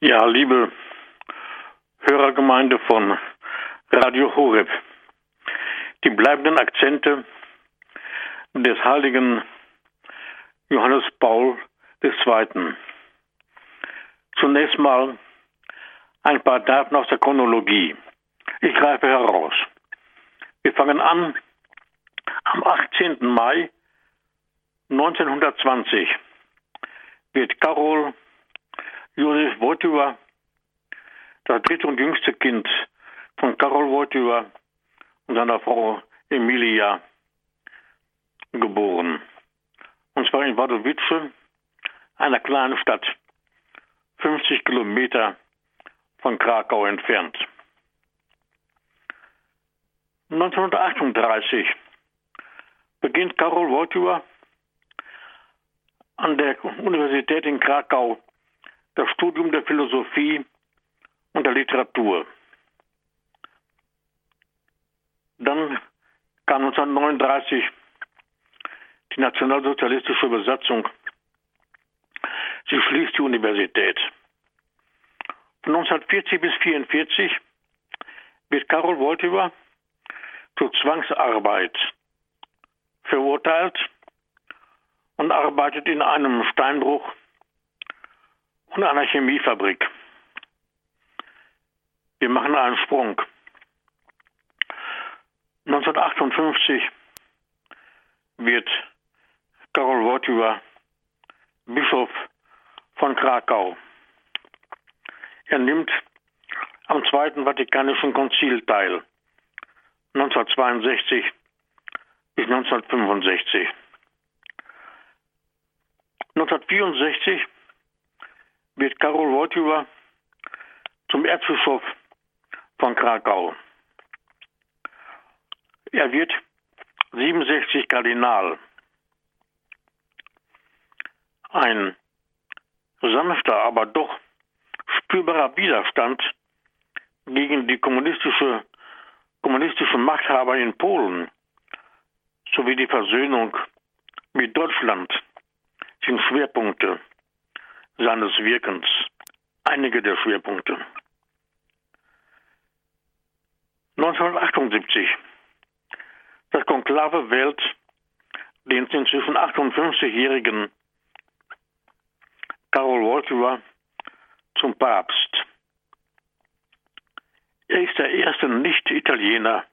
Ja, liebe Hörergemeinde von Radio Horeb, die bleibenden Akzente des heiligen Johannes Paul II. Zunächst mal ein paar Daten aus der Chronologie. Ich greife heraus. Wir fangen an am 18. Mai 1920 wird Karol Josef Wojtyła, das dritte und jüngste Kind von Karol Wojtyła und seiner Frau Emilia, geboren. Und zwar in Wadowice, einer kleinen Stadt, 50 Kilometer von Krakau entfernt. 1938 beginnt Karol Wojtyła an der Universität in Krakau das Studium der Philosophie und der Literatur. Dann kam 1939 die nationalsozialistische Besatzung. Sie schließt die Universität. Von 1940 bis 1944 wird Karol Wojtyła zur Zwangsarbeit verurteilt und arbeitet in einem Steinbruch und einer Chemiefabrik. Wir machen einen Sprung. 1958 wird Karol Wojtyła Bischof von Krakau. Er nimmt am Zweiten Vatikanischen Konzil teil, 1962 bis 1965. 1964 wird Karol Wojtyła zum Erzbischof von Krakau. Er wird 67 Kardinal. Ein sanfter, aber doch spürbarer Widerstand gegen die kommunistische, kommunistische Machthaber in Polen sowie die Versöhnung mit Deutschland sind Schwerpunkte seines Wirkens. Einige der Schwerpunkte. 1978. Das Konklave wählt den inzwischen 58-jährigen Karol Wojtyła zum Papst. Er ist der erste Nicht-Italiener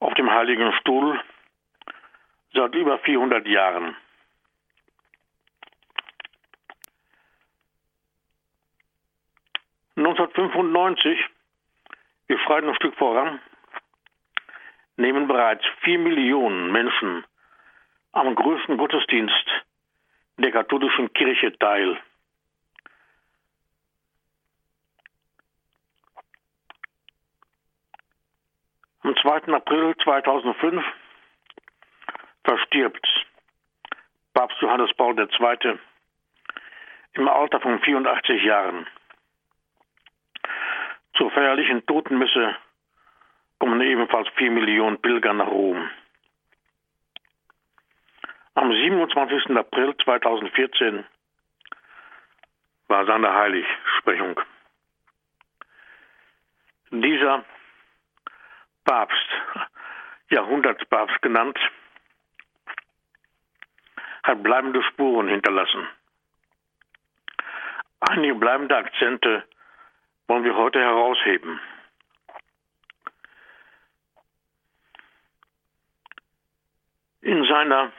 auf dem Heiligen Stuhl seit über 400 Jahren. 1995, wir schreiten ein Stück voran, nehmen bereits vier Millionen Menschen am größten Gottesdienst der katholischen Kirche teil. Am 2. April 2005 verstirbt Papst Johannes Paul II. im Alter von 84 Jahren. Zur feierlichen Totenmesse kommen ebenfalls vier Millionen Pilger nach Rom. Am 27. April 2014 war seine Heiligsprechung. Dieser Papst, Jahrhundertpapst genannt, hat bleibende Spuren hinterlassen. Einige bleibende Akzente wollen wir heute herausheben. In seiner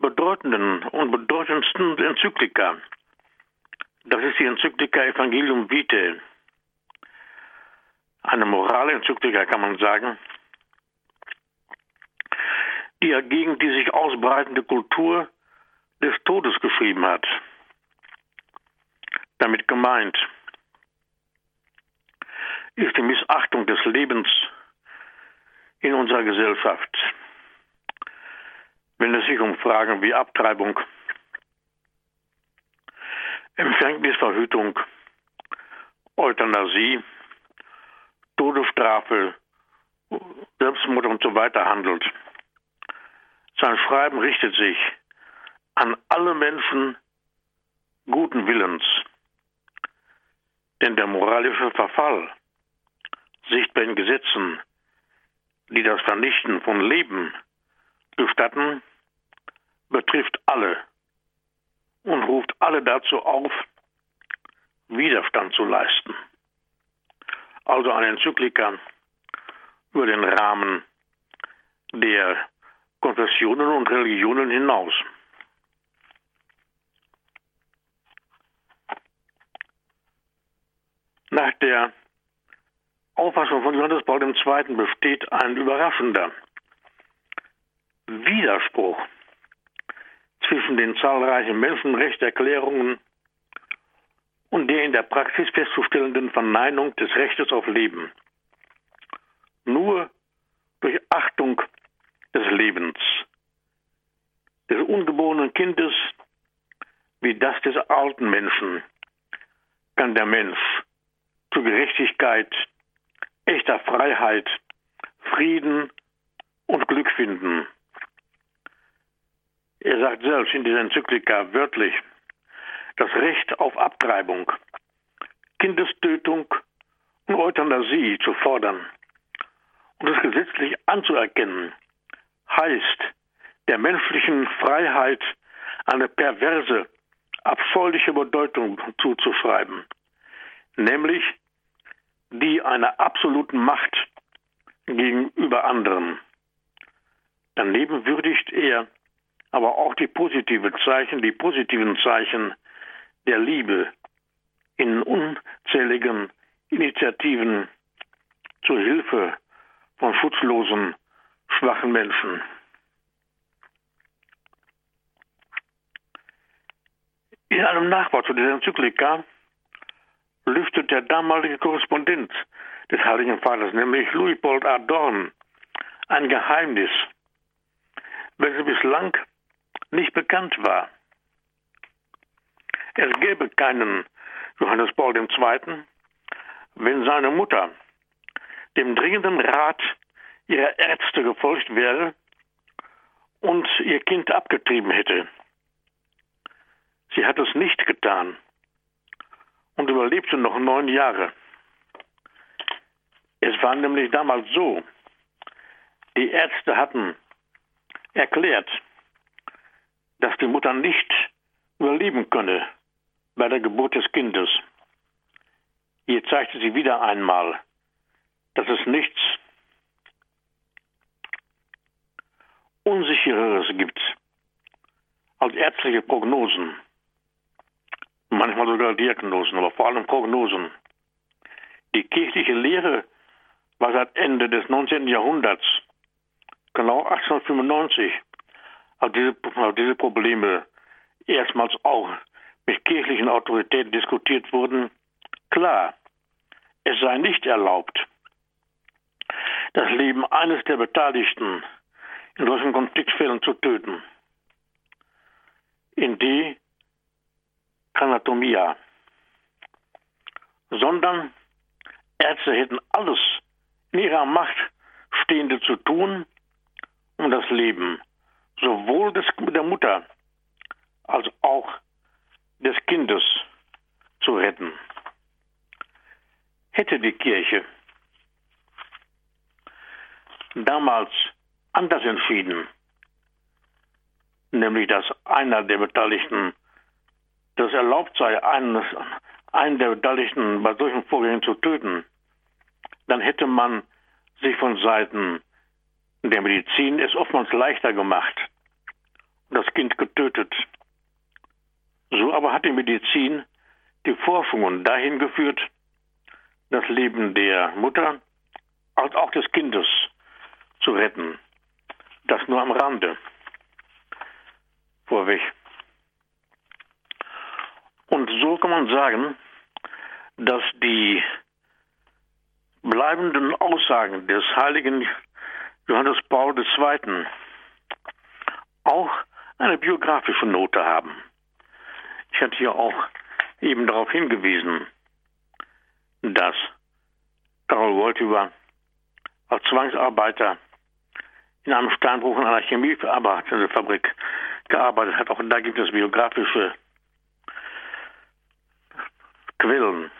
bedeutenden und bedeutendsten Enzyklika, das ist die Enzyklika Evangelium Vitae, eine Moralenzyklika kann man sagen, die er gegen die sich ausbreitende Kultur des Todes geschrieben hat damit gemeint? Ist die Missachtung des Lebens in unserer Gesellschaft, wenn es sich um Fragen wie Abtreibung, Empfängnisverhütung, Euthanasie, Todesstrafe, Selbstmord und so weiter handelt. Sein Schreiben richtet sich an alle Menschen, guten Willens. Denn der moralische Verfall, sichtbar in Gesetzen, die das Vernichten von Leben gestatten, betrifft alle und ruft alle dazu auf, Widerstand zu leisten. Also eine Enzyklika über den Rahmen der Konfessionen und Religionen hinaus. Nach der Auffassung von Johannes Paul II. besteht ein überraschender Widerspruch zwischen den zahlreichen Menschenrechtserklärungen und der in der Praxis festzustellenden Verneinung des Rechtes auf Leben. Nur durch Achtung des Lebens, des ungeborenen Kindes wie das des alten Menschen, kann der Mensch zu Gerechtigkeit, echter Freiheit, Frieden und Glück finden. Er sagt selbst in dieser Enzyklika wörtlich, das Recht auf Abtreibung, Kindestötung und Euthanasie zu fordern und es gesetzlich anzuerkennen, heißt, der menschlichen Freiheit eine perverse, abscheuliche Bedeutung zuzuschreiben, nämlich die einer absoluten Macht gegenüber anderen. Daneben würdigt er aber auch die positive Zeichen, die positiven Zeichen der Liebe in unzähligen Initiativen zur Hilfe von schutzlosen, schwachen Menschen. In einem Nachwort zu dieser Enzyklika lüftet der damalige Korrespondent des Heiligen Vaters, nämlich Louis-Paul Adorn, ein Geheimnis, welches bislang nicht bekannt war. Es gäbe keinen Johannes Paul II., wenn seine Mutter dem dringenden Rat ihrer Ärzte gefolgt wäre und ihr Kind abgetrieben hätte. Sie hat es nicht getan und überlebte noch neun Jahre. Es war nämlich damals so, die Ärzte hatten erklärt, dass die Mutter nicht überleben könne bei der Geburt des Kindes. Hier zeigte sie wieder einmal, dass es nichts Unsichereres gibt als ärztliche Prognosen manchmal sogar Diagnosen, aber vor allem Prognosen. Die kirchliche Lehre war seit Ende des 19. Jahrhunderts, genau 1895, als diese, als diese Probleme erstmals auch mit kirchlichen Autoritäten diskutiert wurden, klar, es sei nicht erlaubt, das Leben eines der Beteiligten in solchen Konfliktfällen zu töten, in die Anatomia, sondern Ärzte hätten alles in ihrer Macht Stehende zu tun, um das Leben sowohl des, der Mutter als auch des Kindes zu retten. Hätte die Kirche damals anders entschieden, nämlich dass einer der Beteiligten dass erlaubt sei, einen, einen der Beteiligten bei solchen Vorgängen zu töten, dann hätte man sich von Seiten der Medizin es oftmals leichter gemacht und das Kind getötet. So aber hat die Medizin die Forschungen dahin geführt, das Leben der Mutter als auch des Kindes zu retten. Das nur am Rande. Vorweg. Und so kann man sagen, dass die bleibenden Aussagen des heiligen Johannes Paul II. auch eine biografische Note haben. Ich hatte hier auch eben darauf hingewiesen, dass Karol Woltiver als Zwangsarbeiter in einem Steinbruch in einer Chemiefabrik gearbeitet hat. Auch da gibt es biografische Quellen,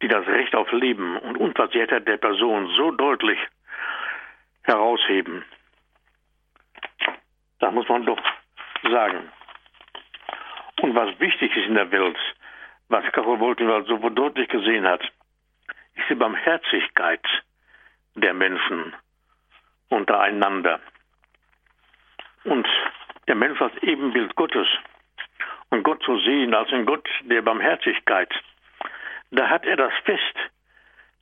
die das Recht auf Leben und Unversehrtheit der Person so deutlich herausheben. Das muss man doch sagen. Und was wichtig ist in der Welt, was Karol Wolkenwald so deutlich gesehen hat, ist die Barmherzigkeit der Menschen untereinander. Und der Mensch als Ebenbild Gottes und Gott zu sehen als ein Gott der Barmherzigkeit, da hat er das Fest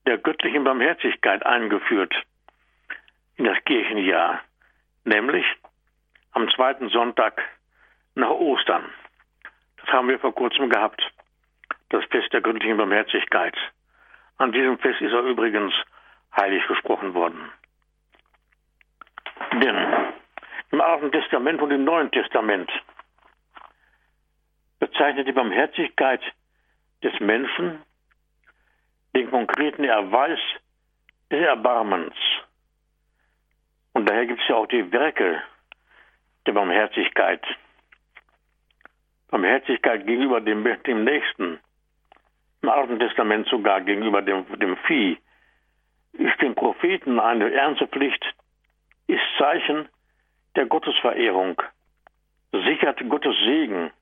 der göttlichen Barmherzigkeit eingeführt in das Kirchenjahr, nämlich am zweiten Sonntag nach Ostern. Das haben wir vor kurzem gehabt, das Fest der göttlichen Barmherzigkeit. An diesem Fest ist er übrigens heilig gesprochen worden. Denn im Alten Testament und im Neuen Testament bezeichnet die Barmherzigkeit des Menschen den konkreten Erweis des Erbarmens. Und daher gibt es ja auch die Werke der Barmherzigkeit. Barmherzigkeit gegenüber dem, dem Nächsten, im Alten Testament sogar gegenüber dem, dem Vieh, ist den Propheten eine ernste Pflicht, ist Zeichen der Gottesverehrung, sichert Gottes Segen,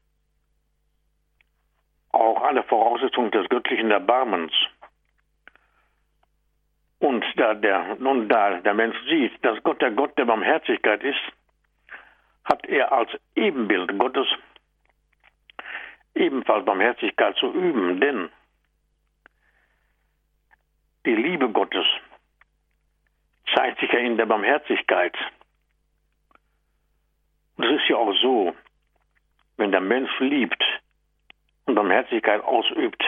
auch eine Voraussetzung des göttlichen Erbarmens. Und da der, nun da der Mensch sieht, dass Gott der Gott der Barmherzigkeit ist, hat er als Ebenbild Gottes ebenfalls Barmherzigkeit zu üben, denn die Liebe Gottes zeigt sich ja in der Barmherzigkeit. Und es ist ja auch so, wenn der Mensch liebt und Barmherzigkeit ausübt,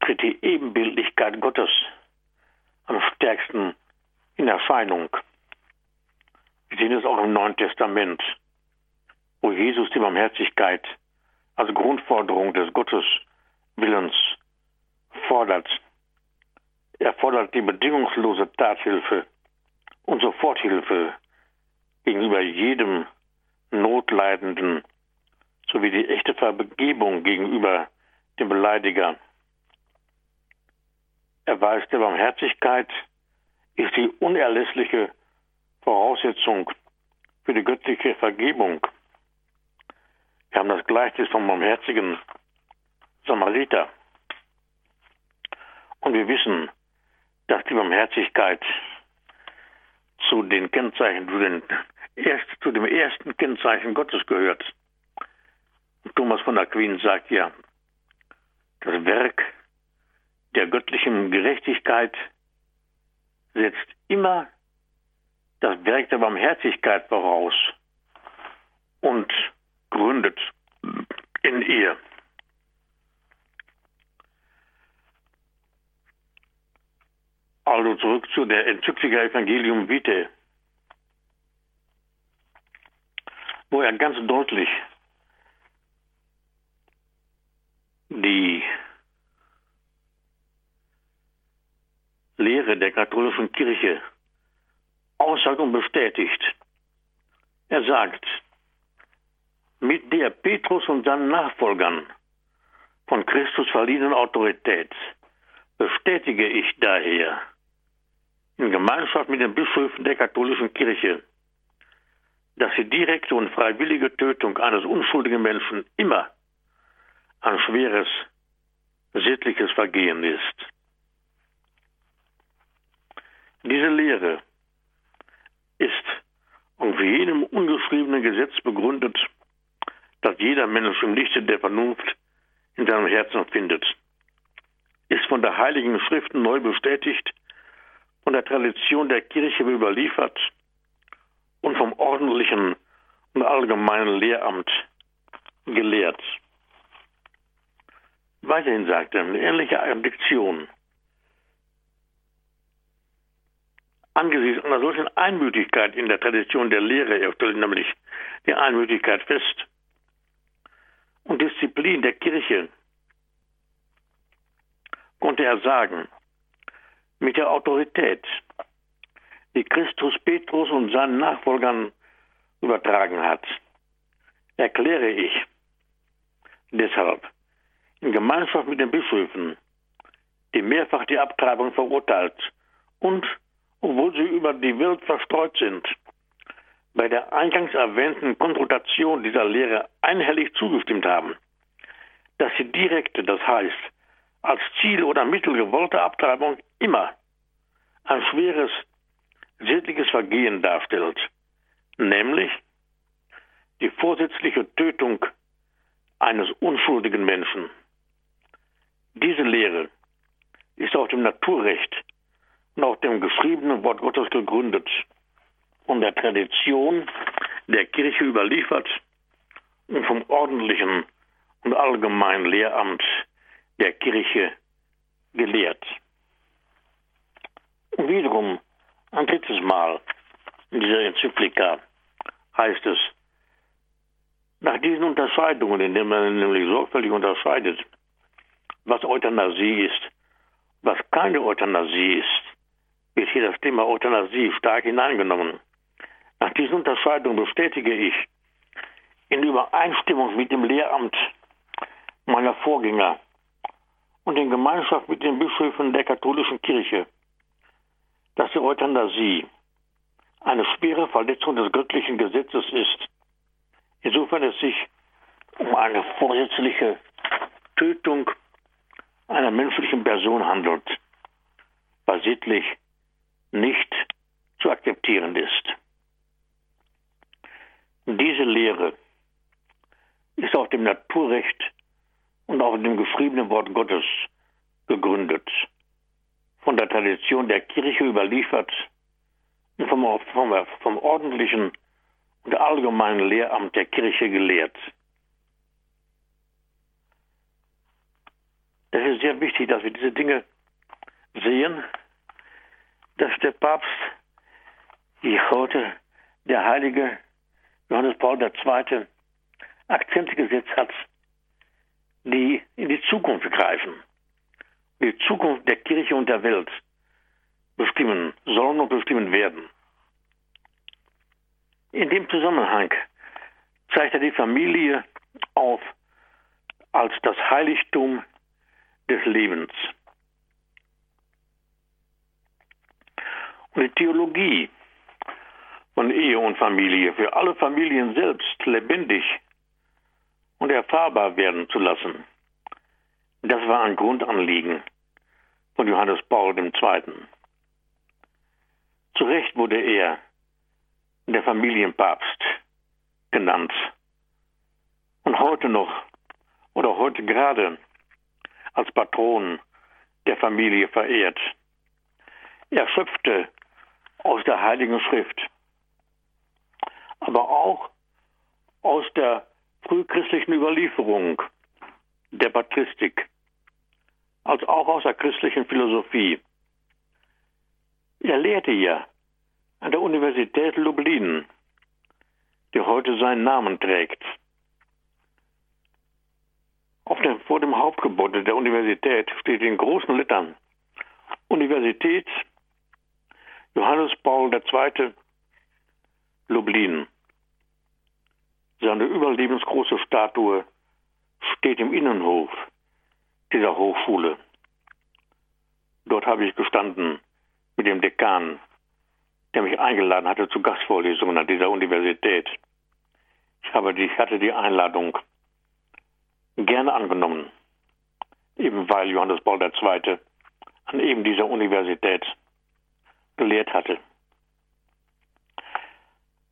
tritt die Ebenbildlichkeit Gottes am stärksten in Erscheinung. Wir sehen es auch im Neuen Testament, wo Jesus die Barmherzigkeit als Grundforderung des Gotteswillens fordert. Er fordert die bedingungslose Tathilfe und Soforthilfe gegenüber jedem Notleidenden sowie die echte Vergebung gegenüber dem Beleidiger. Erweis der Barmherzigkeit ist die unerlässliche Voraussetzung für die göttliche Vergebung. Wir haben das Gleichnis vom barmherzigen Samariter. Und wir wissen, dass die Barmherzigkeit zu den Kennzeichen, zu, den erst, zu dem ersten Kennzeichen Gottes gehört. Thomas von Aquin sagt ja, das Werk der göttlichen Gerechtigkeit setzt immer das Werk der Barmherzigkeit voraus und gründet in ihr. Also zurück zu der Enzyklika Evangelium Vitae, wo er ganz deutlich die Lehre der katholischen Kirche aussagt und bestätigt. Er sagt, mit der Petrus und seinen Nachfolgern von Christus verliehenen Autorität bestätige ich daher in Gemeinschaft mit den Bischöfen der katholischen Kirche, dass die direkte und freiwillige Tötung eines unschuldigen Menschen immer ein schweres sittliches Vergehen ist. Diese Lehre ist auf jenem ungeschriebenen Gesetz begründet, das jeder Mensch im Lichte der Vernunft in seinem Herzen findet, ist von der Heiligen Schriften neu bestätigt, von der Tradition der Kirche überliefert und vom ordentlichen und allgemeinen Lehramt gelehrt. Weiterhin sagt er, eine ähnliche Diktion. Angesichts einer solchen Einmütigkeit in der Tradition der Lehre, er stellt nämlich die Einmütigkeit fest, und Disziplin der Kirche, konnte er sagen, mit der Autorität, die Christus Petrus und seinen Nachfolgern übertragen hat, erkläre ich deshalb in Gemeinschaft mit den Bischöfen, die mehrfach die Abtreibung verurteilt und, obwohl sie über die Welt verstreut sind, bei der eingangs erwähnten Konsultation dieser Lehre einhellig zugestimmt haben, dass die direkte, das heißt als Ziel oder Mittel gewollte Abtreibung immer ein schweres sittliches Vergehen darstellt, nämlich die vorsätzliche Tötung eines unschuldigen Menschen. Diese Lehre ist auf dem Naturrecht und auf dem geschriebenen Wort Gottes gegründet und der Tradition der Kirche überliefert und vom ordentlichen und allgemeinen Lehramt der Kirche gelehrt. Und wiederum ein drittes Mal in dieser Enzyklika heißt es, nach diesen Unterscheidungen, indem man nämlich sorgfältig unterscheidet, was Euthanasie ist, was keine Euthanasie ist, wird hier das Thema Euthanasie stark hineingenommen. Nach diesen Unterscheidungen bestätige ich, in Übereinstimmung mit dem Lehramt meiner Vorgänger und in Gemeinschaft mit den Bischöfen der katholischen Kirche, dass die Euthanasie eine schwere Verletzung des göttlichen Gesetzes ist, insofern es sich um eine vorsätzliche Tötung einer menschlichen Person handelt, was sittlich nicht zu akzeptieren ist. Diese Lehre ist auf dem Naturrecht und auf dem geschriebenen Wort Gottes gegründet von der Tradition der Kirche überliefert und vom, vom, vom ordentlichen und allgemeinen Lehramt der Kirche gelehrt. Es ist sehr wichtig, dass wir diese Dinge sehen, dass der Papst, wie heute der heilige Johannes Paul II. Akzente gesetzt hat, die in die Zukunft greifen die Zukunft der Kirche und der Welt bestimmen sollen und bestimmen werden. In dem Zusammenhang zeigt er die Familie auf als das Heiligtum des Lebens. Und die Theologie von Ehe und Familie für alle Familien selbst lebendig und erfahrbar werden zu lassen. Das war ein Grundanliegen von Johannes Paul II. Zu Recht wurde er der Familienpapst genannt. Und heute noch, oder heute gerade, als Patron der Familie verehrt. Er schöpfte aus der Heiligen Schrift, aber auch aus der frühchristlichen Überlieferung der Patristik als auch aus der christlichen Philosophie. Er lehrte ja an der Universität Lublin, die heute seinen Namen trägt. Dem, vor dem Hauptgebäude der Universität steht in großen Lettern Universität Johannes Paul II. Lublin. Seine überlebensgroße Statue steht im Innenhof dieser Hochschule. Dort habe ich gestanden mit dem Dekan, der mich eingeladen hatte zu Gastvorlesungen an dieser Universität. Ich, habe ich hatte die Einladung gerne angenommen, eben weil Johannes Paul II. an eben dieser Universität gelehrt hatte.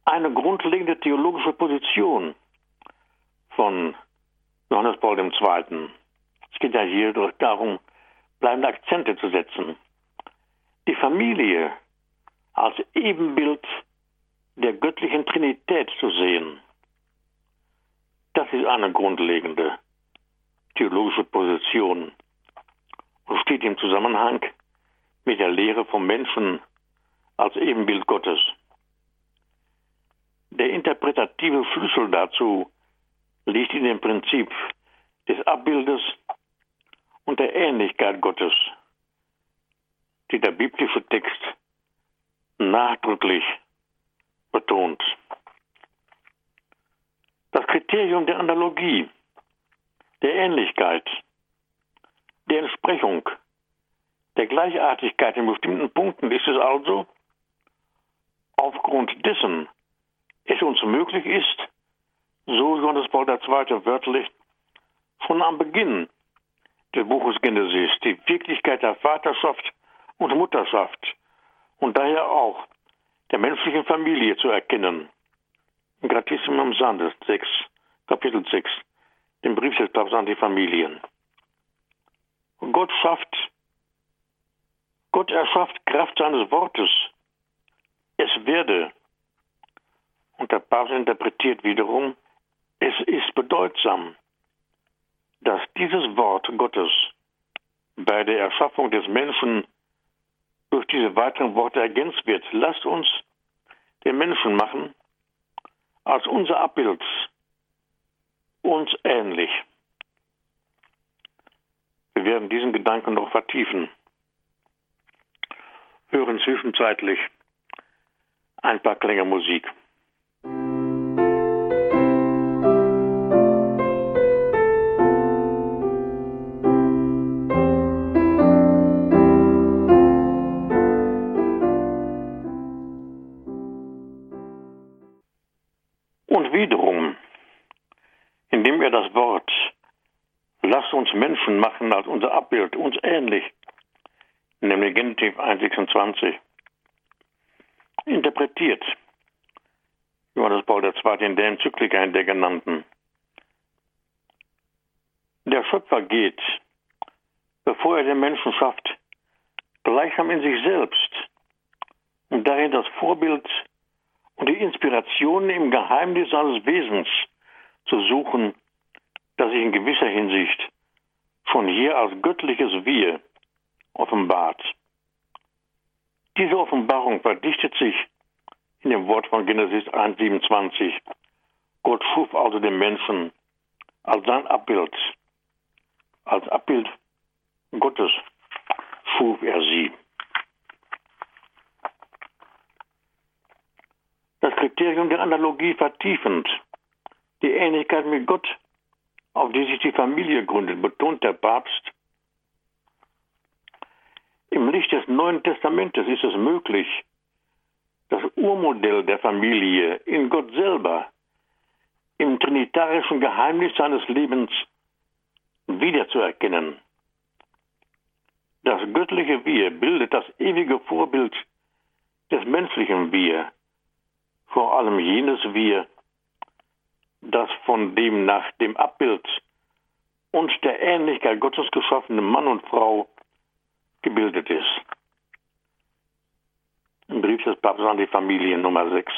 Eine grundlegende theologische Position von Johannes Paul II es geht ja hier darum, bleibende Akzente zu setzen. Die Familie als Ebenbild der göttlichen Trinität zu sehen, das ist eine grundlegende theologische Position und steht im Zusammenhang mit der Lehre vom Menschen als Ebenbild Gottes. Der interpretative Schlüssel dazu liegt in dem Prinzip des Abbildes und der Ähnlichkeit Gottes, die der biblische Text nachdrücklich betont. Das Kriterium der Analogie, der Ähnlichkeit, Entsprechung der Gleichartigkeit in bestimmten Punkten ist es also, aufgrund dessen es uns möglich ist, so Johannes Paul II. wörtlich, von am Beginn des Buches Genesis die Wirklichkeit der Vaterschaft und Mutterschaft und daher auch der menschlichen Familie zu erkennen. Gratissimum Sandes 6, Kapitel 6, dem Brief des Papstes an die Familien. Gott schafft, Gott erschafft Kraft seines Wortes. Es werde. Und der Papst interpretiert wiederum, es ist bedeutsam, dass dieses Wort Gottes bei der Erschaffung des Menschen durch diese weiteren Worte ergänzt wird. Lasst uns den Menschen machen als unser Abbild uns ähnlich. Wir werden diesen Gedanken noch vertiefen. Hören zwischenzeitlich ein paar Klänge Musik. Menschen machen als unser Abbild, uns ähnlich, nämlich Genitiv 1,26, interpretiert Johannes Paul II. in der Enzyklika in der genannten. Der Schöpfer geht, bevor er den Menschen schafft, gleichsam in sich selbst, um darin das Vorbild und die Inspiration im Geheimnis seines Wesens zu suchen, das sich in gewisser Hinsicht von hier als göttliches Wir offenbart. Diese Offenbarung verdichtet sich in dem Wort von Genesis 1,27. Gott schuf also den Menschen als sein Abbild. Als Abbild Gottes schuf er sie. Das Kriterium der Analogie vertiefend, die Ähnlichkeit mit Gott auf die sich die Familie gründet, betont der Papst. Im Licht des Neuen Testamentes ist es möglich, das Urmodell der Familie in Gott selber, im trinitarischen Geheimnis seines Lebens wiederzuerkennen. Das göttliche Wir bildet das ewige Vorbild des menschlichen Wir, vor allem jenes Wir, das von dem nach dem Abbild und der Ähnlichkeit Gottes geschaffene Mann und Frau gebildet ist. Im Brief des Papstes an die Familie Nummer 6.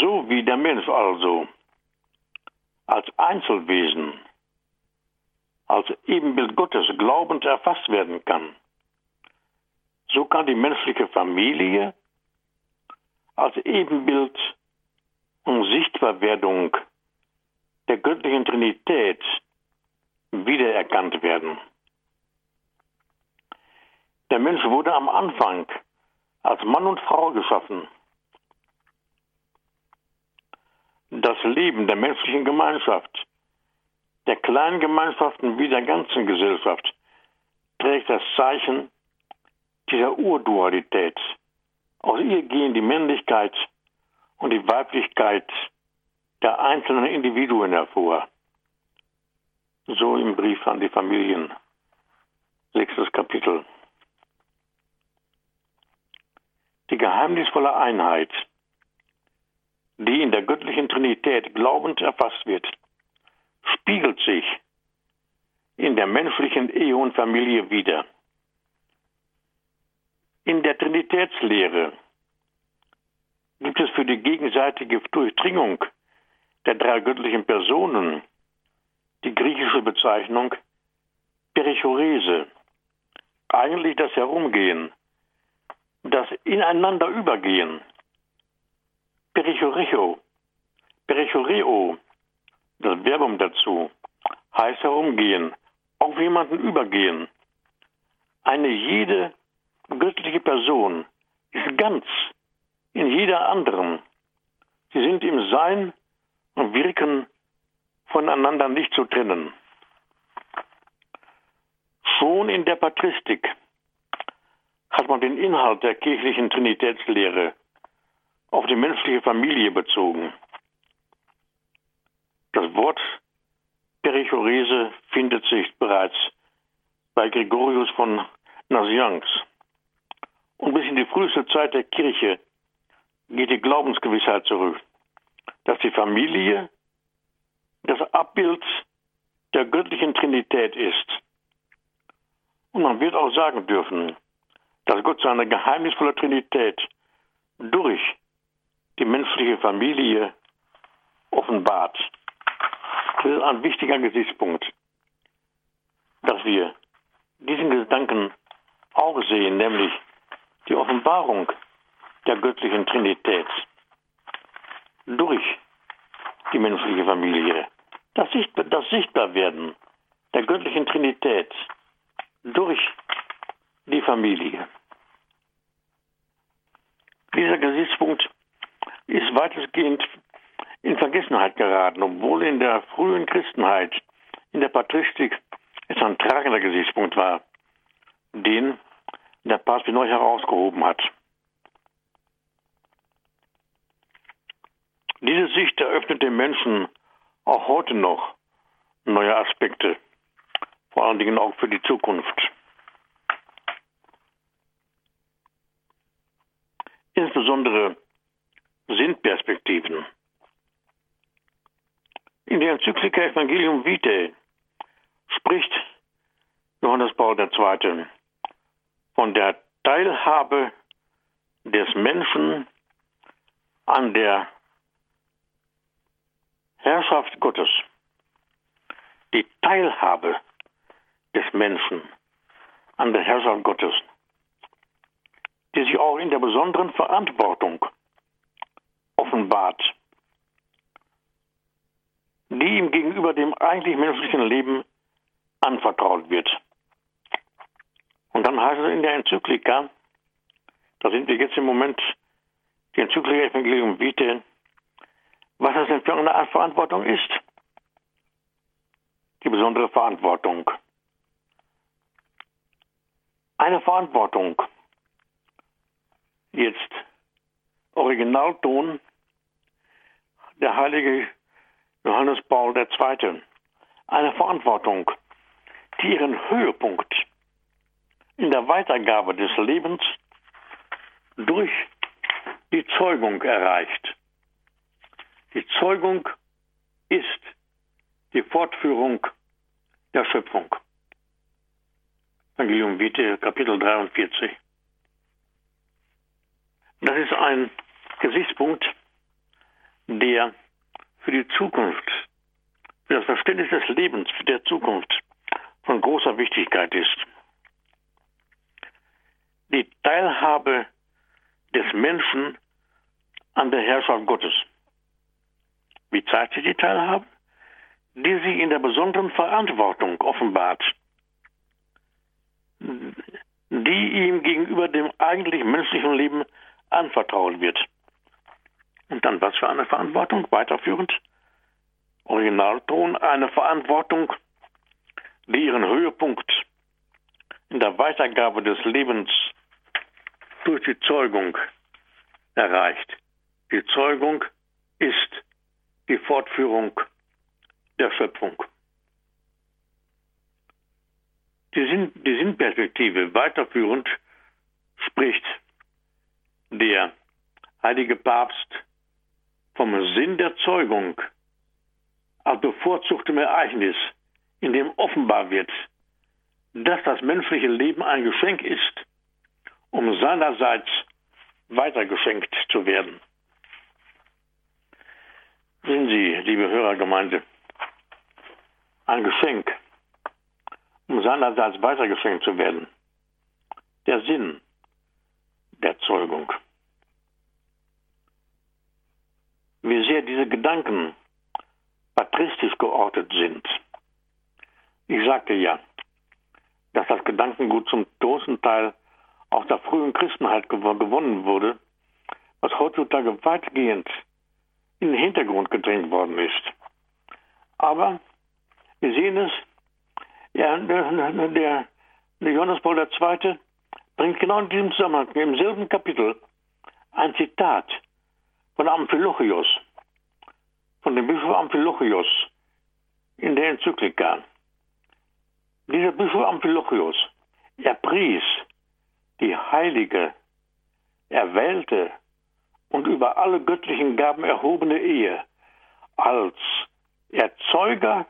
So wie der Mensch also als Einzelwesen, als Ebenbild Gottes glaubend erfasst werden kann, so kann die menschliche Familie als Ebenbild und Sichtbarwerdung der göttlichen Trinität wiedererkannt werden. Der Mensch wurde am Anfang als Mann und Frau geschaffen. Das Leben der menschlichen Gemeinschaft, der kleinen Gemeinschaften wie der ganzen Gesellschaft, trägt das Zeichen dieser Urdualität. Aus ihr gehen die Männlichkeit und die Weiblichkeit der einzelnen Individuen hervor. So im Brief an die Familien, sechstes Kapitel. Die geheimnisvolle Einheit, die in der göttlichen Trinität glaubend erfasst wird, spiegelt sich in der menschlichen Ehe und Familie wider. In der Trinitätslehre gibt es für die gegenseitige Durchdringung der drei göttlichen Personen die griechische Bezeichnung Perichorese, eigentlich das Herumgehen, das Ineinanderübergehen. Perichorecho, Perichoreo, das Verbum dazu, heißt herumgehen, auf jemanden übergehen. Eine jede göttliche Person ist ganz in jeder anderen. Sie sind im Sein und Wirken voneinander nicht zu trennen. Schon in der Patristik hat man den Inhalt der kirchlichen Trinitätslehre auf die menschliche Familie bezogen. Das Wort Perichorese findet sich bereits bei Gregorius von Nazianz. Und bis in die früheste Zeit der Kirche geht die Glaubensgewissheit zurück, dass die Familie das Abbild der göttlichen Trinität ist. Und man wird auch sagen dürfen, dass Gott seine geheimnisvolle Trinität durch die menschliche Familie offenbart. Das ist ein wichtiger Gesichtspunkt, dass wir diesen Gedanken auch sehen, nämlich die Offenbarung der göttlichen Trinität durch die menschliche Familie. Das, Sichtbar das Sichtbarwerden der göttlichen Trinität durch die Familie. Dieser Gesichtspunkt ist weitestgehend in Vergessenheit geraten, obwohl in der frühen Christenheit, in der Patristik, es ein tragender Gesichtspunkt war, den der Papst neu herausgehoben hat. Diese Sicht eröffnet den Menschen auch heute noch neue Aspekte, vor allen Dingen auch für die Zukunft. Insbesondere Sinnperspektiven. In der Enzyklika Evangelium Vitae spricht Johannes Paul II. von der Teilhabe des Menschen an der Herrschaft Gottes. Die Teilhabe des Menschen an der Herrschaft Gottes, die sich auch in der besonderen Verantwortung offenbart die ihm gegenüber dem eigentlich menschlichen Leben anvertraut wird. Und dann heißt es in der Enzyklika, da sind wir jetzt im Moment, die Enzyklika Evangelium Vitae, was das denn für eine Art Verantwortung ist. Die besondere Verantwortung. Eine Verantwortung. Jetzt Originalton. Der heilige Johannes Paul II. eine Verantwortung, die ihren Höhepunkt in der Weitergabe des Lebens durch die Zeugung erreicht. Die Zeugung ist die Fortführung der Schöpfung. Evangelium Vitae, Kapitel 43. Das ist ein Gesichtspunkt, der für die Zukunft, für das Verständnis des Lebens, für der Zukunft von großer Wichtigkeit ist. Die Teilhabe des Menschen an der Herrschaft Gottes. Wie zeigt sich die Teilhabe? Die sie in der besonderen Verantwortung offenbart, die ihm gegenüber dem eigentlich menschlichen Leben anvertraut wird. Und dann was für eine Verantwortung? Weiterführend. Originalton, eine Verantwortung, die ihren Höhepunkt in der Weitergabe des Lebens durch die Zeugung erreicht. Die Zeugung ist die Fortführung der Schöpfung. Die, Sinn, die Sinnperspektive weiterführend spricht der heilige Papst vom Sinn der Zeugung als bevorzugtem Ereignis, in dem offenbar wird, dass das menschliche Leben ein Geschenk ist, um seinerseits weitergeschenkt zu werden. Sehen Sie, liebe Hörergemeinde, ein Geschenk, um seinerseits weitergeschenkt zu werden. Der Sinn der Zeugung. wie sehr diese Gedanken patristisch geortet sind. Ich sagte ja, dass das Gedankengut zum großen Teil aus der frühen Christenheit gewonnen wurde, was heutzutage weitgehend in den Hintergrund gedrängt worden ist. Aber wir sehen es, ja, der, Der Johannes Paul II. bringt genau in diesem Zusammenhang, im selben Kapitel, ein Zitat von Amphilochios, von dem Bischof Amphilochios in der Enzyklika. Dieser Bischof Amphilochios, er pries die heilige, erwählte und über alle göttlichen Gaben erhobene Ehe als Erzeuger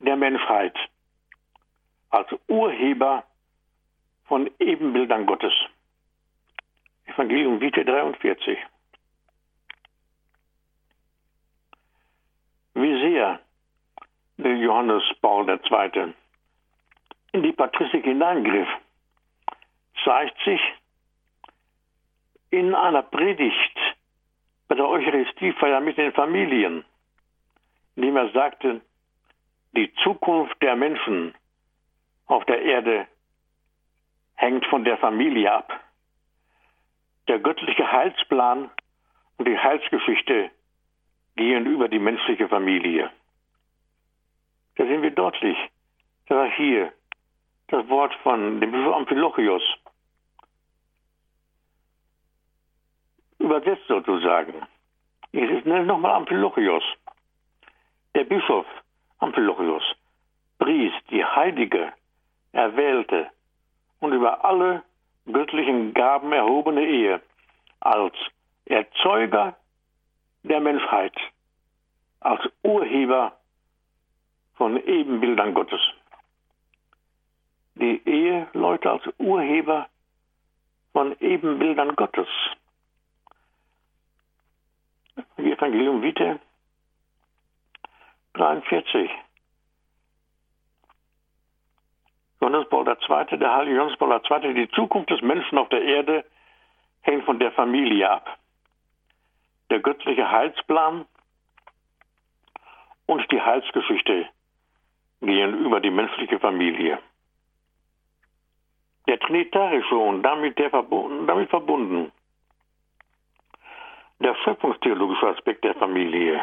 der Menschheit, als Urheber von Ebenbildern Gottes. Evangelium Vitae 43. Wie sehr der Johannes Paul II. in die Patristik hineingriff, zeigt sich in einer Predigt bei der Eucharistiefeier mit den Familien, indem er sagte, die Zukunft der Menschen auf der Erde hängt von der Familie ab. Der göttliche Heilsplan und die Heilsgeschichte gehen über die menschliche Familie. Da sehen wir deutlich, da war hier das Wort von dem Bischof Amphilochios, übersetzt sozusagen. Es ist nochmal Amphilochios. Der Bischof Amphilochios pries die heilige, erwählte und über alle göttlichen Gaben erhobene Ehe als Erzeuger der Menschheit, als Urheber von Ebenbildern Gottes. Die Eheleute als Urheber von Ebenbildern Gottes. Evangelium Vitae 43. Johannes Paul II., der heilige Johannes Paul II., die Zukunft des Menschen auf der Erde hängt von der Familie ab. Der göttliche Heilsplan und die Heilsgeschichte gehen über die menschliche Familie. Der trinitarische und damit, der, damit verbunden der schöpfungstheologische Aspekt der Familie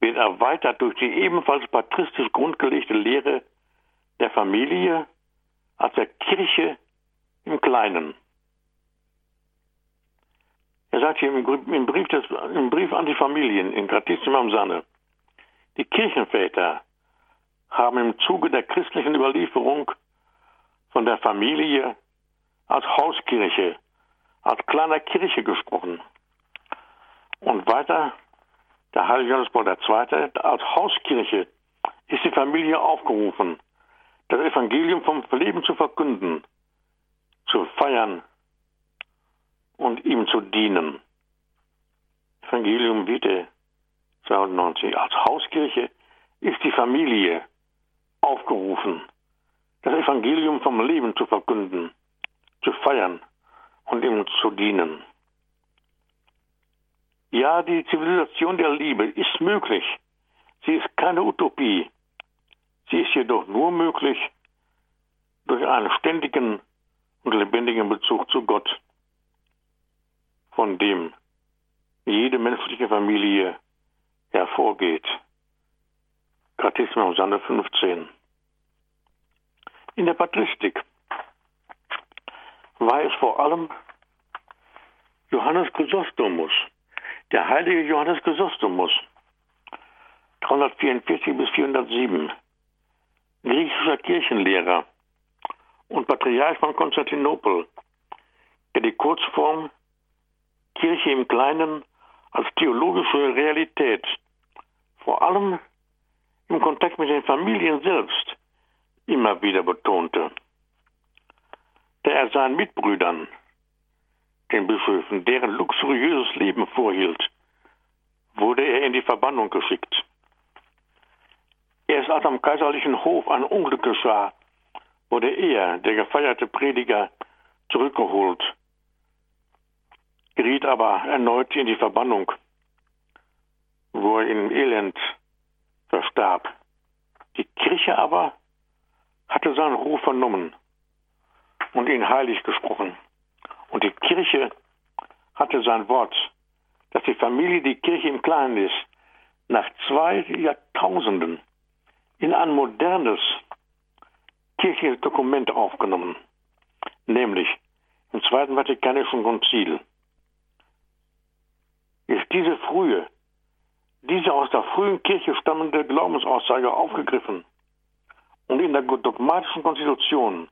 wird erweitert durch die ebenfalls patristisch grundgelegte Lehre der Familie als der Kirche im Kleinen. Er sagt hier im Brief, des, im Brief an die Familien in Gratissima am Sanne, die Kirchenväter haben im Zuge der christlichen Überlieferung von der Familie als Hauskirche, als kleiner Kirche gesprochen. Und weiter, der heilige Johannes Paul II. als Hauskirche ist die Familie aufgerufen, das Evangelium vom Leben zu verkünden, zu feiern und ihm zu dienen. Evangelium Vitae 92. Als Hauskirche ist die Familie aufgerufen, das Evangelium vom Leben zu verkünden, zu feiern und ihm zu dienen. Ja, die Zivilisation der Liebe ist möglich. Sie ist keine Utopie. Sie ist jedoch nur möglich durch einen ständigen und lebendigen Bezug zu Gott, von dem jede menschliche Familie hervorgeht. Kathismus Sande 15. In der Patristik war es vor allem Johannes Chrysostomus, der heilige Johannes Chrysostomus, 344 bis 407, griechischer Kirchenlehrer und Patriarch von Konstantinopel, der die Kurzform Kirche im Kleinen als theologische Realität, vor allem im Kontakt mit den Familien selbst, immer wieder betonte. Da er seinen Mitbrüdern den Bischöfen deren luxuriöses Leben vorhielt, wurde er in die Verbannung geschickt. Erst als am kaiserlichen Hof ein Unglück geschah, wurde er, der gefeierte Prediger, zurückgeholt, geriet aber erneut in die Verbannung, wo er in Elend verstarb. Die Kirche aber hatte seinen Ruf vernommen und ihn heilig gesprochen. Und die Kirche hatte sein Wort, dass die Familie, die Kirche im Kleinen ist, nach zwei Jahrtausenden in ein modernes, kirchliches Dokument aufgenommen, nämlich im Zweiten Vatikanischen Konzil. Ist diese frühe, diese aus der frühen Kirche stammende Glaubensaussage aufgegriffen und in der dogmatischen Konstitution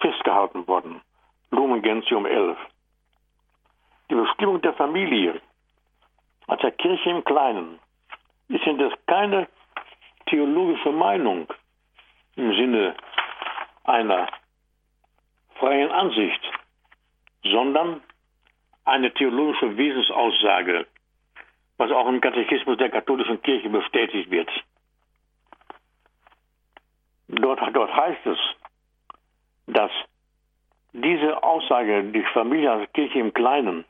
festgehalten worden. Lumen Gentium 11. Die Bestimmung der Familie als der Kirche im Kleinen ist indes keine theologische Meinung im Sinne einer freien Ansicht, sondern eine theologische Wesensaussage, was auch im Katechismus der katholischen Kirche bestätigt wird. Dort, dort heißt es, dass diese Aussage, die Familie als Kirche im Kleinen,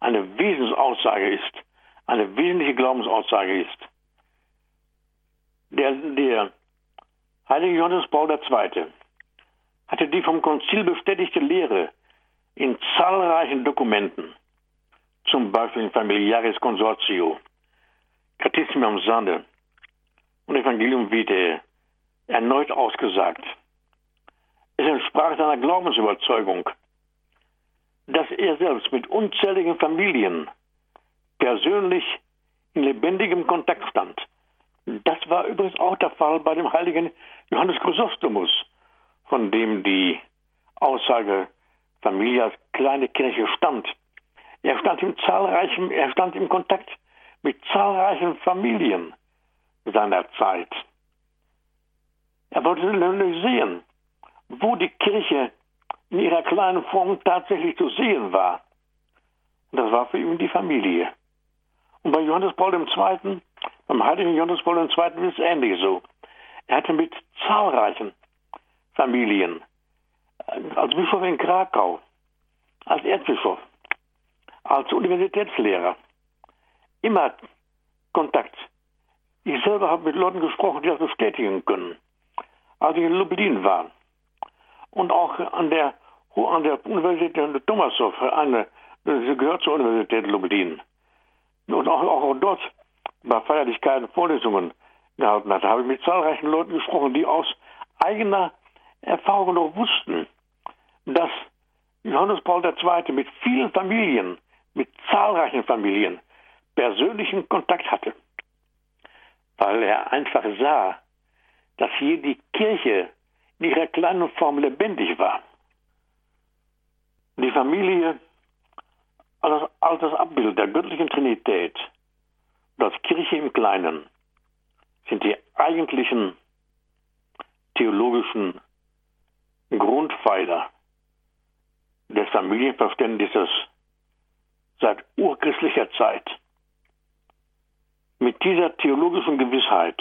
eine Wesensaussage ist, eine wesentliche Glaubensaussage ist. Der, der heilige Johannes Paul II. hatte die vom Konzil bestätigte Lehre in zahlreichen Dokumenten, zum Beispiel in Familiaris Consortio, Catechismum Sande und Evangelium Vitae, erneut ausgesagt. Es entsprach seiner Glaubensüberzeugung, dass er selbst mit unzähligen Familien persönlich in lebendigem Kontakt stand. Das war übrigens auch der Fall bei dem heiligen Johannes Chrysostomus, von dem die Aussage Familie als kleine Kirche stammt. Er stand im zahlreichen, er stand im Kontakt mit zahlreichen Familien seiner Zeit. Er wollte nämlich sehen, wo die Kirche in ihrer kleinen Form tatsächlich zu sehen war. Und das war für ihn die Familie. Und bei Johannes Paul II., beim heiligen Johannes Paul II. ist es ähnlich so. Er hatte mit zahlreichen Familien, äh, als Bischof in Krakau, als Erzbischof, als Universitätslehrer, immer Kontakt. Ich selber habe mit Leuten gesprochen, die das bestätigen können. Als ich in Lublin war und auch an der, an der Universität Thomasow, eine, sie gehört zur Universität Lublin, und auch, auch dort bei Feierlichkeiten Vorlesungen gehalten hat, habe ich mit zahlreichen Leuten gesprochen, die aus eigener Erfahrung noch wussten, dass Johannes Paul II. mit vielen Familien, mit zahlreichen Familien persönlichen Kontakt hatte, weil er einfach sah, dass hier die Kirche in ihrer kleinen Form lebendig war. Die Familie als, als das Abbild der göttlichen Trinität das Kirche im Kleinen sind die eigentlichen theologischen Grundpfeiler des Familienverständnisses seit urchristlicher Zeit. Mit dieser theologischen Gewissheit,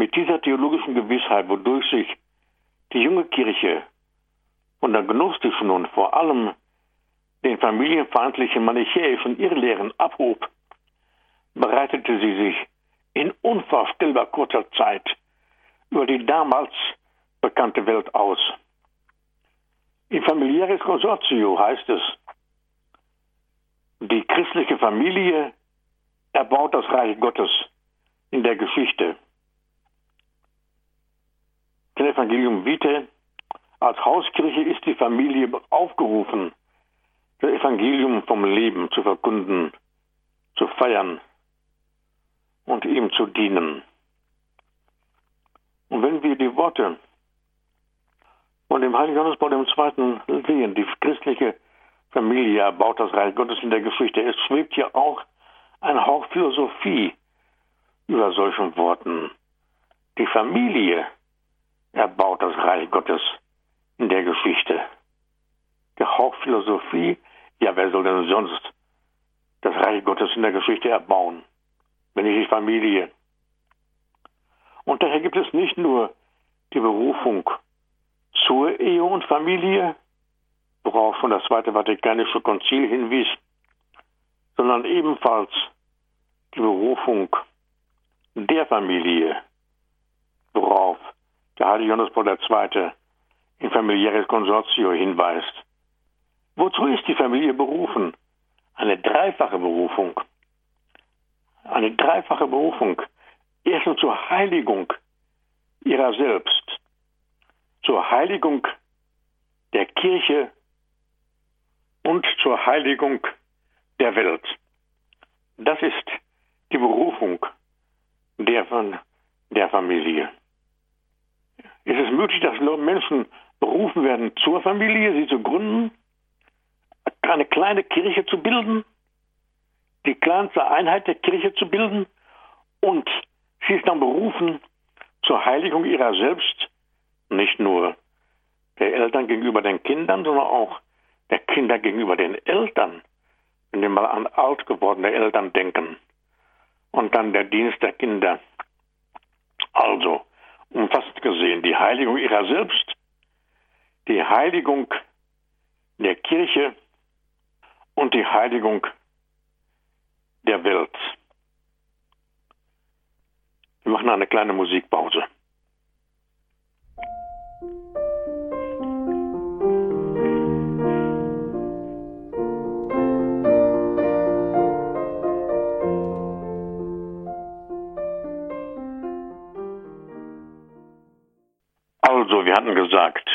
mit dieser theologischen Gewissheit, wodurch sich die junge Kirche von der gnostischen und vor allem den familienfeindlichen manichäischen Irrlehren abhob, bereitete sie sich in unvorstellbar kurzer Zeit über die damals bekannte Welt aus. In Familiares Consortio heißt es, die christliche Familie erbaut das Reich Gottes in der Geschichte. Evangelium Vitae als Hauskirche ist die Familie aufgerufen, das Evangelium vom Leben zu verkünden, zu feiern und ihm zu dienen. Und wenn wir die Worte von dem heiligen Johannes Paul II. sehen, die christliche Familie erbaut das Reich Gottes in der Geschichte, es schwebt ja auch ein Hauch Philosophie über solchen Worten. Die Familie erbaut das Reich Gottes in der Geschichte. Der Hauptphilosophie, ja, wer soll denn sonst das Reich Gottes in der Geschichte erbauen, wenn nicht die Familie? Und daher gibt es nicht nur die Berufung zur Ehe und Familie, worauf schon das Zweite Vatikanische Konzil hinwies, sondern ebenfalls die Berufung der Familie, worauf der heilige Johannes Paul II in familiäres Konsortio hinweist. Wozu ist die Familie berufen? Eine dreifache Berufung. Eine dreifache Berufung. Erstens zur Heiligung ihrer selbst zur Heiligung der Kirche und zur Heiligung der Welt. Das ist die Berufung der, der Familie. Ist es möglich, dass Menschen berufen werden zur Familie, sie zu gründen, eine kleine Kirche zu bilden, die kleinste Einheit der Kirche zu bilden? Und sie ist dann berufen zur Heiligung ihrer selbst, nicht nur der Eltern gegenüber den Kindern, sondern auch der Kinder gegenüber den Eltern, wenn wir mal an alt gewordene Eltern denken. Und dann der Dienst der Kinder. Also, umfassend gesehen, die Heiligung ihrer selbst, die Heiligung der Kirche und die Heiligung der Welt. Wir machen eine kleine Musikpause. Also, wir hatten gesagt,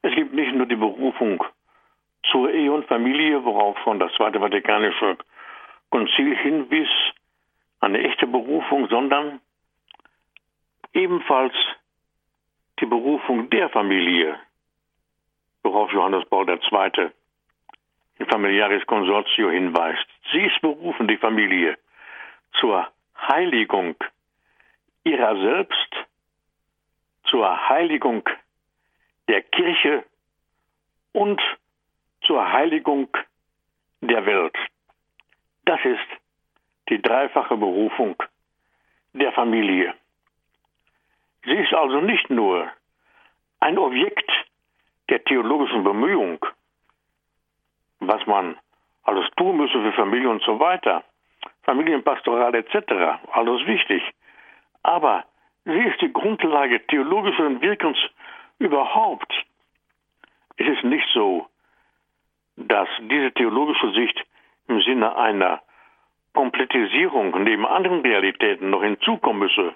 es gibt nicht nur die Berufung zur Ehe und Familie, worauf schon das Zweite Vatikanische Konzil hinwies, eine echte Berufung, sondern ebenfalls die Berufung der Familie, worauf Johannes Paul II. in Familiaris Consortio hinweist. Sie ist berufen, die Familie, zur Heiligung ihrer selbst, zur Heiligung der Kirche und zur Heiligung der Welt. Das ist die dreifache Berufung der Familie. Sie ist also nicht nur ein Objekt der theologischen Bemühung, was man alles tun müsse für Familie und so weiter, Familienpastoral etc., alles wichtig. Aber sie ist die Grundlage theologischen Wirkens überhaupt. Es ist nicht so, dass diese theologische Sicht im Sinne einer Komplettisierung neben anderen Realitäten noch hinzukommen müsse,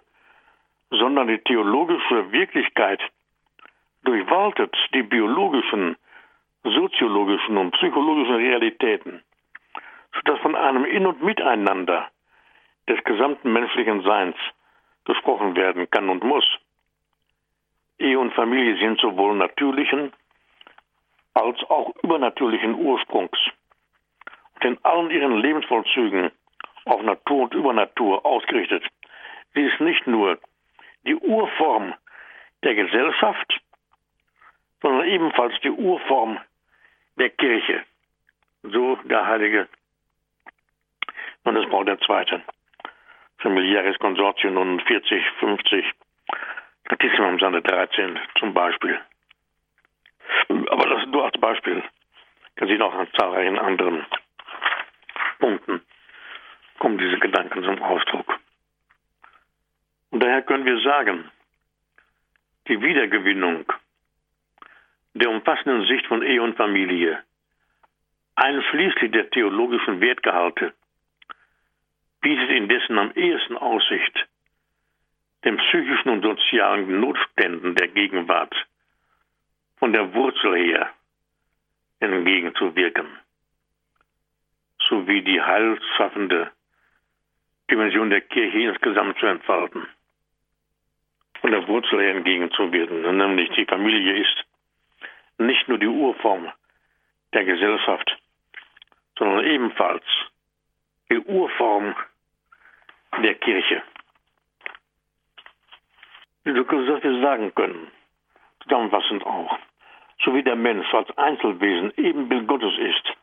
sondern die theologische Wirklichkeit durchwaltet die biologischen, soziologischen und psychologischen Realitäten, sodass von einem In- und Miteinander des gesamten menschlichen Seins gesprochen werden kann und muss. Ehe und Familie sind sowohl natürlichen als auch übernatürlichen Ursprungs und in allen ihren Lebensvollzügen auf Natur und Übernatur ausgerichtet. Sie ist nicht nur die Urform der Gesellschaft, sondern ebenfalls die Urform der Kirche. So der heilige Johannes Paul II. Familiäres Konsortium 49, 50, Katismus Seite 13 zum Beispiel. Aber das nur als Beispiel. Kann Sie noch an zahlreichen anderen Punkten kommen diese Gedanken zum Ausdruck. Und daher können wir sagen, die Wiedergewinnung der umfassenden Sicht von Ehe und Familie, einschließlich der theologischen Wertgehalte, bietet indessen am ehesten Aussicht, den psychischen und sozialen Notständen der Gegenwart von der Wurzel her entgegenzuwirken, sowie die heilschaffende Dimension der Kirche insgesamt zu entfalten, von der Wurzel her entgegenzuwirken, nämlich die Familie ist nicht nur die Urform der Gesellschaft, sondern ebenfalls die Urform der Kirche. Wie wir sagen können, zusammenfassend auch, so wie der Mensch als Einzelwesen Ebenbild Gottes ist,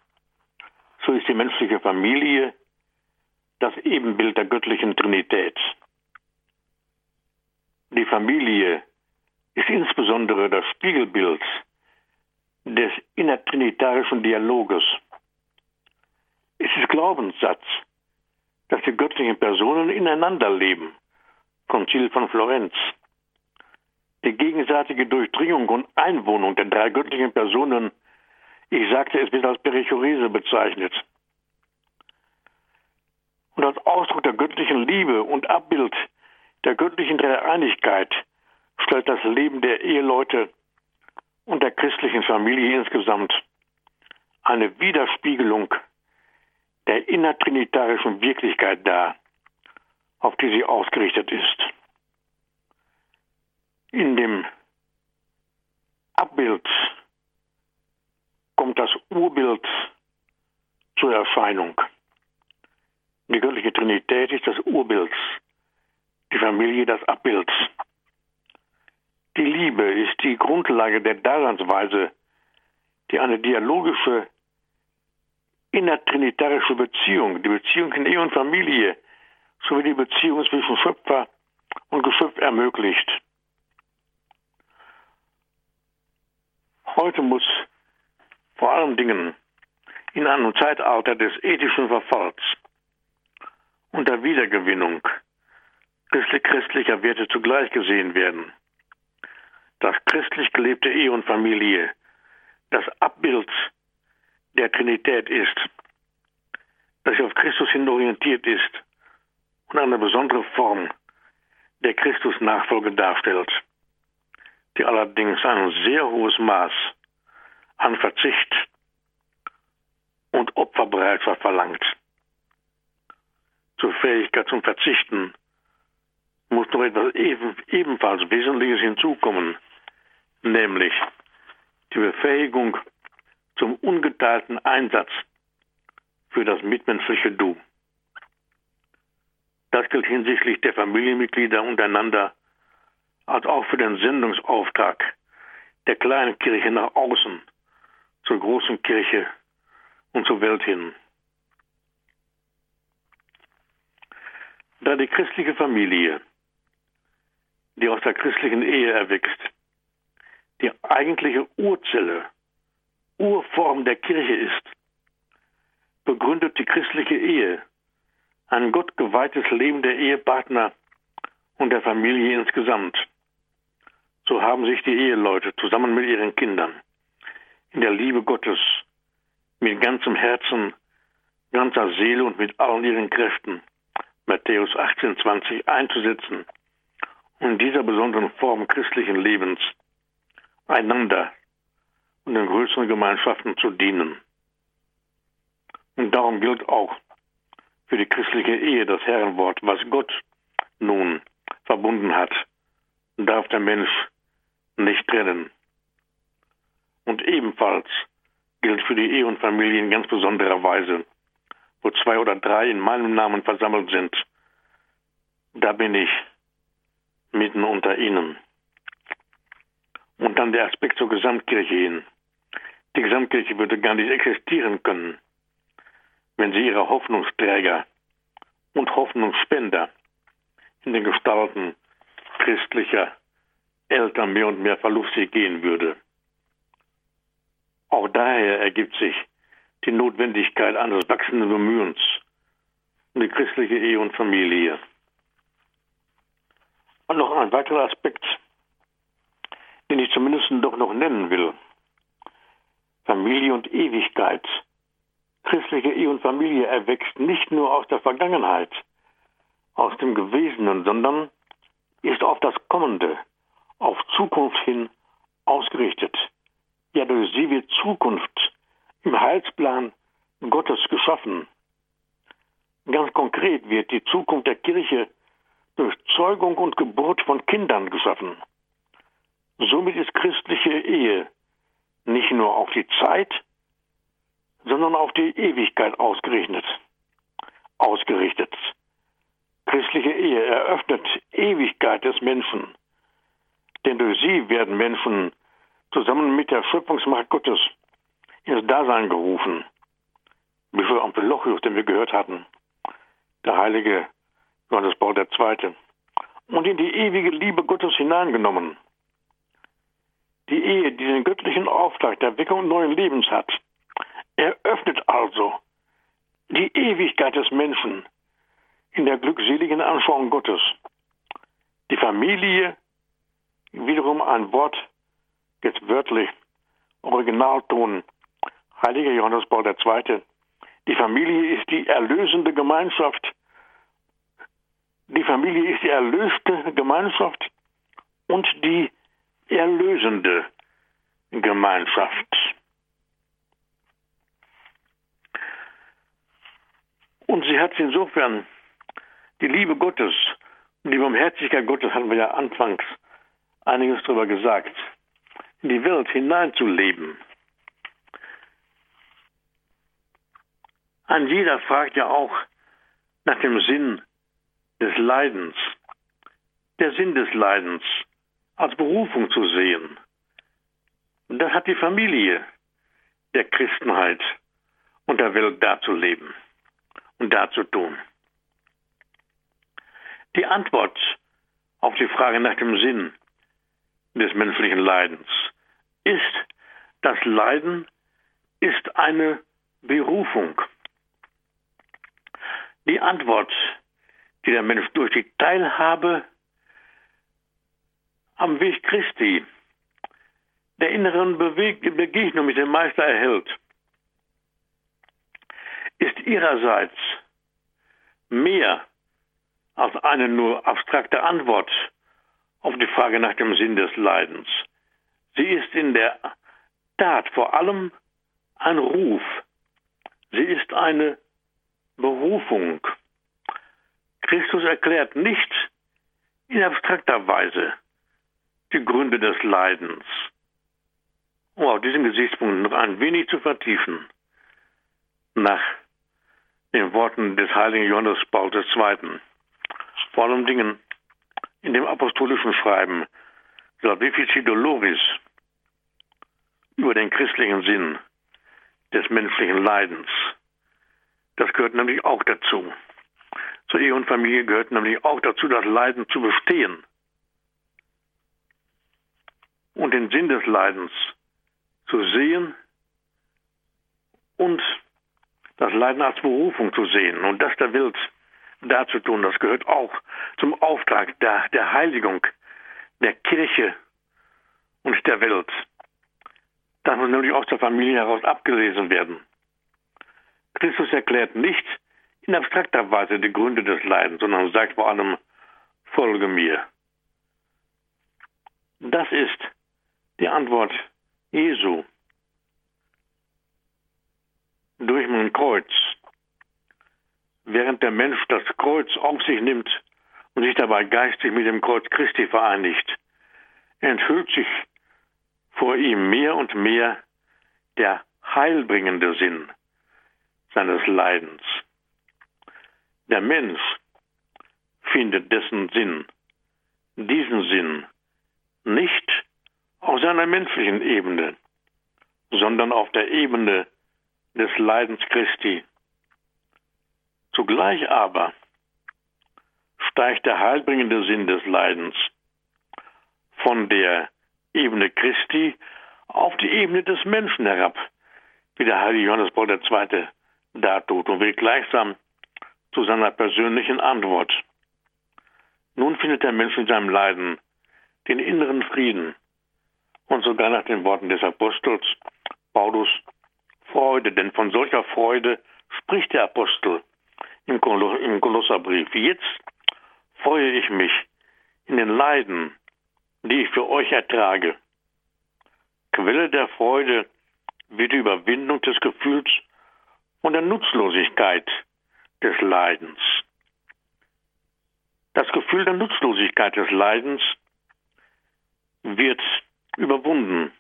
so ist die menschliche Familie das Ebenbild der göttlichen Trinität. Die Familie ist insbesondere das Spiegelbild des innertrinitarischen Dialoges. Es ist Glaubenssatz, dass die göttlichen Personen ineinander leben. Konzil von Florenz. Die gegenseitige Durchdringung und Einwohnung der drei göttlichen Personen, ich sagte, es wird als Perichorese bezeichnet. Und als Ausdruck der göttlichen Liebe und Abbild der göttlichen Dreieinigkeit stellt das Leben der Eheleute und der christlichen Familie insgesamt eine Widerspiegelung der innertrinitarischen Wirklichkeit dar, auf die sie ausgerichtet ist. In dem Abbild kommt das Urbild zur Erscheinung. Die göttliche Trinität ist das Urbild, die Familie das Abbild. Die Liebe ist die Grundlage der Daseinsweise, die eine dialogische, innertrinitarische Beziehung, die Beziehung in Ehe und Familie, sowie die Beziehung zwischen Schöpfer und Geschöpf ermöglicht. Heute muss vor allen Dingen in einem Zeitalter des ethischen Verfalls und der Wiedergewinnung christlicher Werte zugleich gesehen werden. Dass christlich gelebte Ehe und Familie das Abbild der Trinität ist, das sich auf Christus hin orientiert ist und eine besondere Form der Christusnachfolge darstellt, die allerdings ein sehr hohes Maß an Verzicht und Opferbereitschaft verlangt. Zur Fähigkeit zum Verzichten muss noch etwas ebenfalls Wesentliches hinzukommen, nämlich die Befähigung zum ungeteilten Einsatz für das mitmenschliche Du. Das gilt hinsichtlich der Familienmitglieder untereinander, als auch für den Sendungsauftrag der kleinen Kirche nach außen, zur großen Kirche und zur Welt hin. Da die christliche Familie, die aus der christlichen Ehe erwächst, die eigentliche Urzelle, Urform der Kirche ist, begründet die christliche Ehe ein gottgeweihtes Leben der Ehepartner und der Familie insgesamt. So haben sich die Eheleute zusammen mit ihren Kindern in der Liebe Gottes mit ganzem Herzen, ganzer Seele und mit allen ihren Kräften Matthäus 18, 20 einzusetzen und in dieser besonderen Form christlichen Lebens einander und den größeren Gemeinschaften zu dienen. Und darum gilt auch für die christliche Ehe das Herrenwort, was Gott nun verbunden hat, darf der Mensch nicht trennen. Und ebenfalls gilt für die Ehe und Familie in ganz besonderer Weise, wo zwei oder drei in meinem Namen versammelt sind, da bin ich mitten unter ihnen. Und dann der Aspekt zur Gesamtkirche hin. Die Gesamtkirche würde gar nicht existieren können, wenn sie ihre Hoffnungsträger und Hoffnungsspender in den Gestalten christlicher Eltern mehr und mehr verlustig gehen würde. Auch daher ergibt sich die Notwendigkeit eines wachsenden Bemühens um die christliche Ehe und Familie. Und noch ein weiterer Aspekt, den ich zumindest doch noch nennen will. Familie und Ewigkeit. Christliche Ehe und Familie erwächst nicht nur aus der Vergangenheit, aus dem Gewesenen, sondern ist auf das Kommende, auf Zukunft hin ausgerichtet. Ja, durch sie wird Zukunft im Heilsplan Gottes geschaffen. Ganz konkret wird die Zukunft der Kirche durch Zeugung und Geburt von Kindern geschaffen. Somit ist christliche Ehe nicht nur auf die Zeit, sondern auf die Ewigkeit ausgerichtet. Ausgerichtet. Christliche Ehe eröffnet Ewigkeit des Menschen, denn durch sie werden Menschen zusammen mit der Schöpfungsmacht Gottes ins Dasein gerufen. Bischof Ampelochius, den wir gehört hatten, der heilige Johannes Paul II. und in die ewige Liebe Gottes hineingenommen. Die Ehe, die den göttlichen Auftrag der Weckung neuen Lebens hat, eröffnet also die Ewigkeit des Menschen in der glückseligen Anschauung Gottes. Die Familie, wiederum ein Wort, jetzt wörtlich, Originalton, Heiliger Johannes Paul II. Die Familie ist die erlösende Gemeinschaft. Die Familie ist die erlöste Gemeinschaft und die erlösende Gemeinschaft. Und sie hat insofern die Liebe Gottes und die Barmherzigkeit Gottes, hatten wir ja anfangs einiges darüber gesagt, in die Welt hineinzuleben. Ein jeder fragt ja auch nach dem Sinn des Leidens, der Sinn des Leidens als Berufung zu sehen. Und das hat die Familie der Christenheit und der Welt darzuleben und darzutun. Die Antwort auf die Frage nach dem Sinn des menschlichen Leidens ist, das Leiden ist eine Berufung. Die Antwort, die der Mensch durch die Teilhabe am Weg Christi, der inneren Begegnung mit dem Meister erhält, ist ihrerseits mehr als eine nur abstrakte Antwort auf die Frage nach dem Sinn des Leidens. Sie ist in der Tat vor allem ein Ruf. Sie ist eine Berufung. Christus erklärt nicht in abstrakter Weise die Gründe des Leidens. Um auf diesen Gesichtspunkt noch ein wenig zu vertiefen, nach den Worten des heiligen Johannes Paul II. Vor allen Dingen in dem apostolischen Schreiben Salvifici Doloris über den christlichen Sinn des menschlichen Leidens. Das gehört nämlich auch dazu. Zur Ehe und Familie gehört nämlich auch dazu, das Leiden zu bestehen und den Sinn des Leidens zu sehen und das Leiden als Berufung zu sehen und das der Welt darzutun. Das gehört auch zum Auftrag der, der Heiligung der Kirche und der Welt. Das muss nämlich aus der Familie heraus abgelesen werden. Christus erklärt nicht in abstrakter Weise die Gründe des Leidens, sondern sagt vor allem, folge mir. Das ist die Antwort Jesu. Durch mein Kreuz während der Mensch das Kreuz auf sich nimmt und sich dabei geistig mit dem Kreuz Christi vereinigt, enthüllt sich vor ihm mehr und mehr der heilbringende Sinn seines Leidens. Der Mensch findet dessen Sinn, diesen Sinn, nicht auf seiner menschlichen Ebene, sondern auf der Ebene des Leidens Christi. Zugleich aber steigt der heilbringende Sinn des Leidens von der Ebene Christi auf die Ebene des Menschen herab, wie der heilige Johannes Paul II. da tut und will gleichsam zu seiner persönlichen Antwort. Nun findet der Mensch in seinem Leiden den inneren Frieden und sogar nach den Worten des Apostels Paulus Freude, denn von solcher Freude spricht der Apostel im, Kolosserbrief. Jetzt freue ich mich in den Leiden, die ich für euch ertrage. Quelle der Freude wird die Überwindung des Gefühls und der Nutzlosigkeit des Leidens. Das Gefühl der Nutzlosigkeit des Leidens wird überwunden.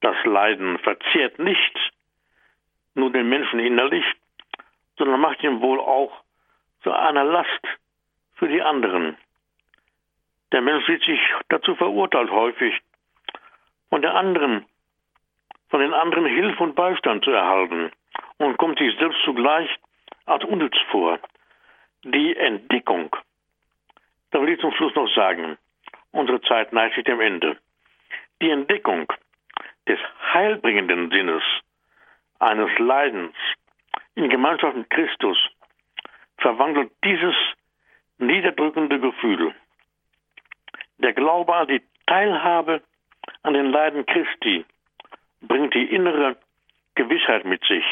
Das Leiden verzehrt nicht nur den Menschen innerlich, sondern macht ihn wohl auch zu einer Last für die anderen. Der Mensch sieht sich dazu verurteilt häufig, von der anderen, von den anderen Hilfe und Beistand zu erhalten und kommt sich selbst zugleich als unnütz vor. Die Entdeckung, da will ich zum Schluss noch sagen, unsere Zeit neigt sich dem Ende. Die Entdeckung des heilbringenden Sinnes eines Leidens in Gemeinschaft mit Christus verwandelt dieses niederdrückende Gefühl. Der Glaube an die Teilhabe an den Leiden Christi bringt die innere Gewissheit mit sich,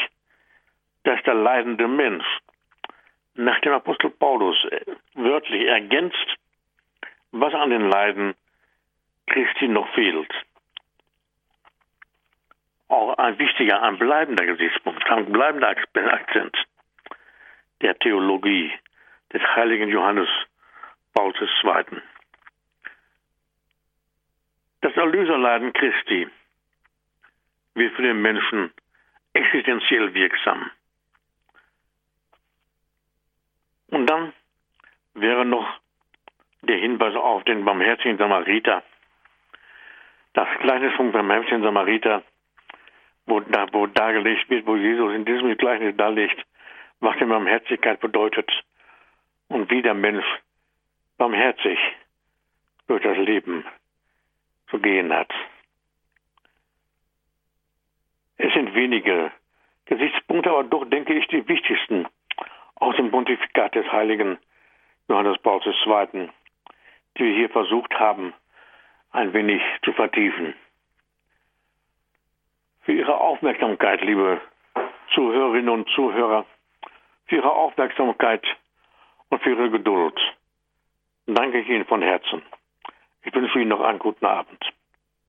dass der leidende Mensch nach dem Apostel Paulus wörtlich ergänzt, was an den Leiden Christi noch fehlt. Auch ein wichtiger, ein bleibender Gesichtspunkt, ein bleibender Akzent der Theologie des heiligen Johannes Paul II. Das Erlöserleiden Christi wird für den Menschen existenziell wirksam. Und dann wäre noch der Hinweis auf den barmherzigen Samariter. Das Gleichnis vom barmherzigen Samariter, wo, da, wo dargelegt wird, wo Jesus in diesem Gleichnis darlegt, was die Barmherzigkeit bedeutet und wie der Mensch barmherzig durch das Leben zu gehen hat. Es sind wenige Gesichtspunkte, aber doch denke ich die wichtigsten aus dem Pontifikat des heiligen Johannes Paul II die wir hier versucht haben, ein wenig zu vertiefen. Für Ihre Aufmerksamkeit, liebe Zuhörerinnen und Zuhörer, für Ihre Aufmerksamkeit und für Ihre Geduld danke ich Ihnen von Herzen. Ich wünsche Ihnen noch einen guten Abend.